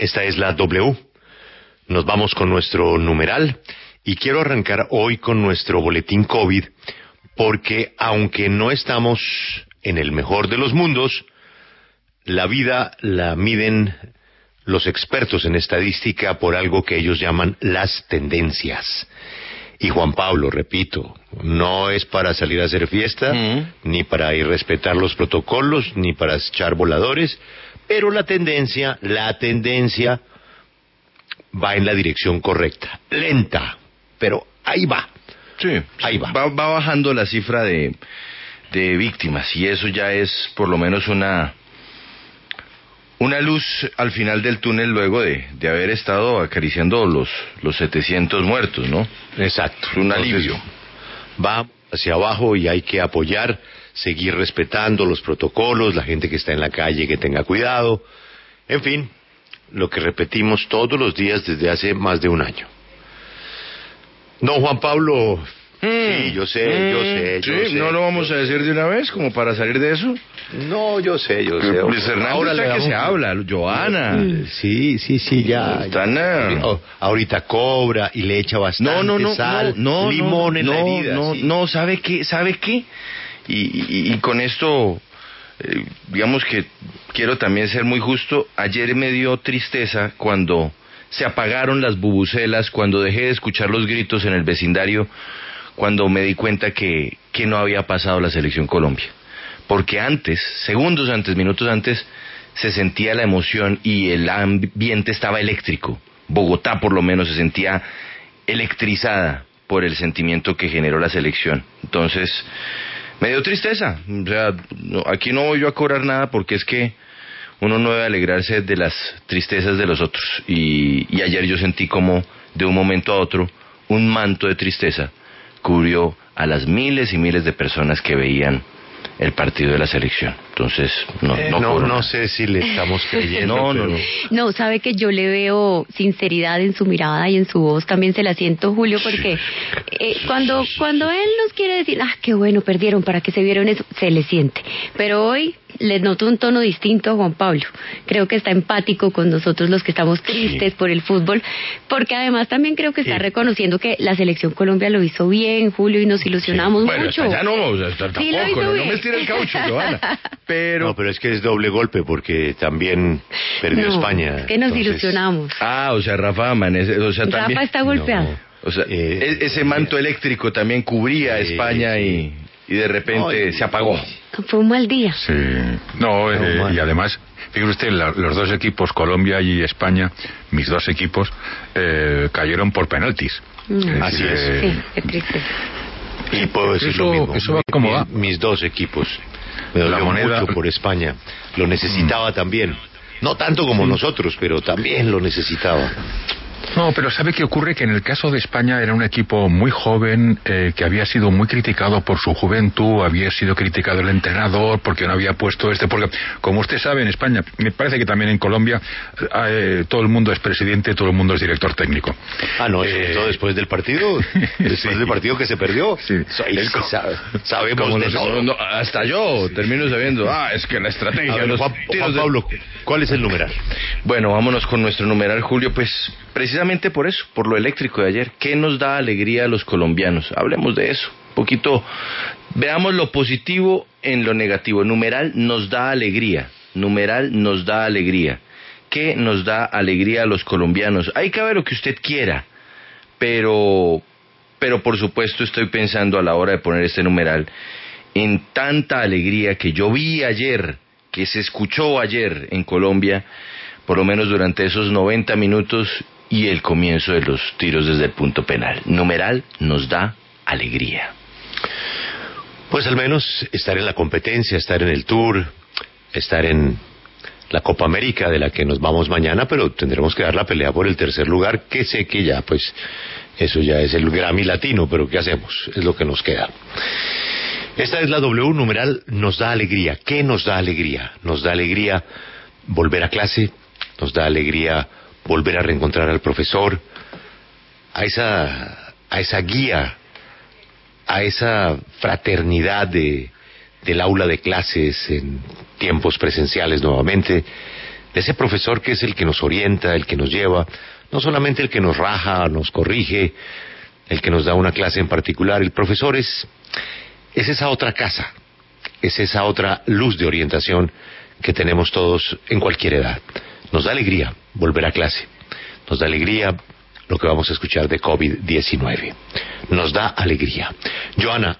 Esta es la W. Nos vamos con nuestro numeral y quiero arrancar hoy con nuestro boletín COVID porque aunque no estamos en el mejor de los mundos, la vida la miden los expertos en estadística por algo que ellos llaman las tendencias. Y Juan Pablo, repito, no es para salir a hacer fiesta, ni para irrespetar los protocolos, ni para echar voladores, pero la tendencia, la tendencia va en la dirección correcta, lenta, pero ahí va. Sí, ahí va. va. bajando la cifra de, de víctimas y eso ya es por lo menos una una luz al final del túnel luego de, de haber estado acariciando los, los 700 muertos, ¿no? Exacto. un alivio. Va hacia abajo y hay que apoyar, seguir respetando los protocolos, la gente que está en la calle que tenga cuidado, en fin, lo que repetimos todos los días desde hace más de un año. No, Juan Pablo, Sí, mm. yo sé, yo sé, yo sí, ¿No lo vamos a decir de una vez como para salir de eso? No, yo sé, yo sé. Luis Ahora está que se habla, Joana. Mm, sí, sí, sí, ya. Oh, ahorita cobra y le echa bastante no, no, sal, no, limón en la herida. No, no, ¿sabe qué? ¿Sabe qué? Y, y, con esto, eh, digamos que quiero también ser muy justo. Ayer me dio tristeza cuando se apagaron las bubucelas, cuando dejé de escuchar los gritos en el vecindario cuando me di cuenta que, que no había pasado la selección Colombia. Porque antes, segundos antes, minutos antes, se sentía la emoción y el ambiente estaba eléctrico. Bogotá por lo menos se sentía electrizada por el sentimiento que generó la selección. Entonces, me dio tristeza. O sea, aquí no voy yo a cobrar nada porque es que uno no debe alegrarse de las tristezas de los otros. Y, y ayer yo sentí como de un momento a otro un manto de tristeza cubrió a las miles y miles de personas que veían el partido de la selección. Entonces, no, eh, no, no, sé si le estamos creyendo. no, no, no. No, sabe que yo le veo sinceridad en su mirada y en su voz. También se la siento, Julio, porque eh, cuando, cuando él nos quiere decir, ah, qué bueno, perdieron, para que se vieron eso, se le siente. Pero hoy le noto un tono distinto a Juan Pablo. Creo que está empático con nosotros los que estamos tristes por el fútbol, porque además también creo que está reconociendo que la selección Colombia lo hizo bien, Julio, y nos ilusionamos mucho. Ya no, o sea, tampoco, no, me estira el caucho, Joana. Pero... No, pero es que es doble golpe porque también perdió España. Es que nos ilusionamos. Ah, o sea, Rafa amanece, o sea, también... Rafa está golpeado. O sea, eh, e-, ese manto eléctrico también cubría a España y y de repente se apagó. Fue un mal día. Sí, no, eh, y además, fíjese usted, los dos equipos, Colombia y España, mis dos equipos, eh, cayeron por penaltis. Mm. Así es. Sí, qué triste. Y puedo decir lo mismo. Eso va como va. Mis dos equipos. Me dolió la moneda... mucho por España. Lo necesitaba mm. también. No tanto como nosotros, pero también lo necesitaba. No, pero ¿sabe qué ocurre? Que en el caso de España era un equipo muy joven, eh, que había sido muy criticado por su juventud, había sido criticado el entrenador porque no había puesto este, porque como usted sabe en España, me parece que también en Colombia eh, todo el mundo es presidente, todo el mundo es director técnico. Ah, no, eso eh, después del partido, después del partido que se perdió. Sí. sabemos hasta yo termino sabiendo, ah, es que la estrategia... Juan, Pablo, ¿cuál es el numeral? Bueno, vámonos con nuestro numeral, Julio, pues precisamente por eso, por lo eléctrico de ayer. ¿Qué nos da alegría a los colombianos? Hablemos de eso. Un poquito, veamos lo positivo en lo negativo. Numeral nos da alegría. Numeral nos da alegría. ¿Qué nos da alegría a los colombianos? Hay que ver lo que usted quiera, pero, pero por supuesto estoy pensando a la hora de poner este numeral en tanta alegría que yo vi ayer, que se escuchó ayer en Colombia, por lo menos durante esos 90 minutos y el comienzo de los tiros desde el punto penal. Numeral nos da alegría. Pues al menos estar en la competencia, estar en el tour, estar en la Copa América de la que nos vamos mañana, pero tendremos que dar la pelea por el tercer lugar, que sé que ya, pues, eso ya es el Grammy latino, pero ¿qué hacemos? Es lo que nos queda. Esta es la W numeral, nos da alegría. ¿Qué nos da alegría? Nos da alegría volver a clase, nos da alegría volver a reencontrar al profesor, a esa, a esa guía, a esa fraternidad de, del aula de clases en tiempos presenciales nuevamente. de ese profesor que es el que nos orienta, el que nos lleva, no solamente el que nos raja, nos corrige, el que nos da una clase en particular, el profesor es, es esa otra casa, es esa otra luz de orientación que tenemos todos en cualquier edad. Nos da alegría volver a clase, nos da alegría lo que vamos a escuchar de COVID-19. Nos da alegría. Joana,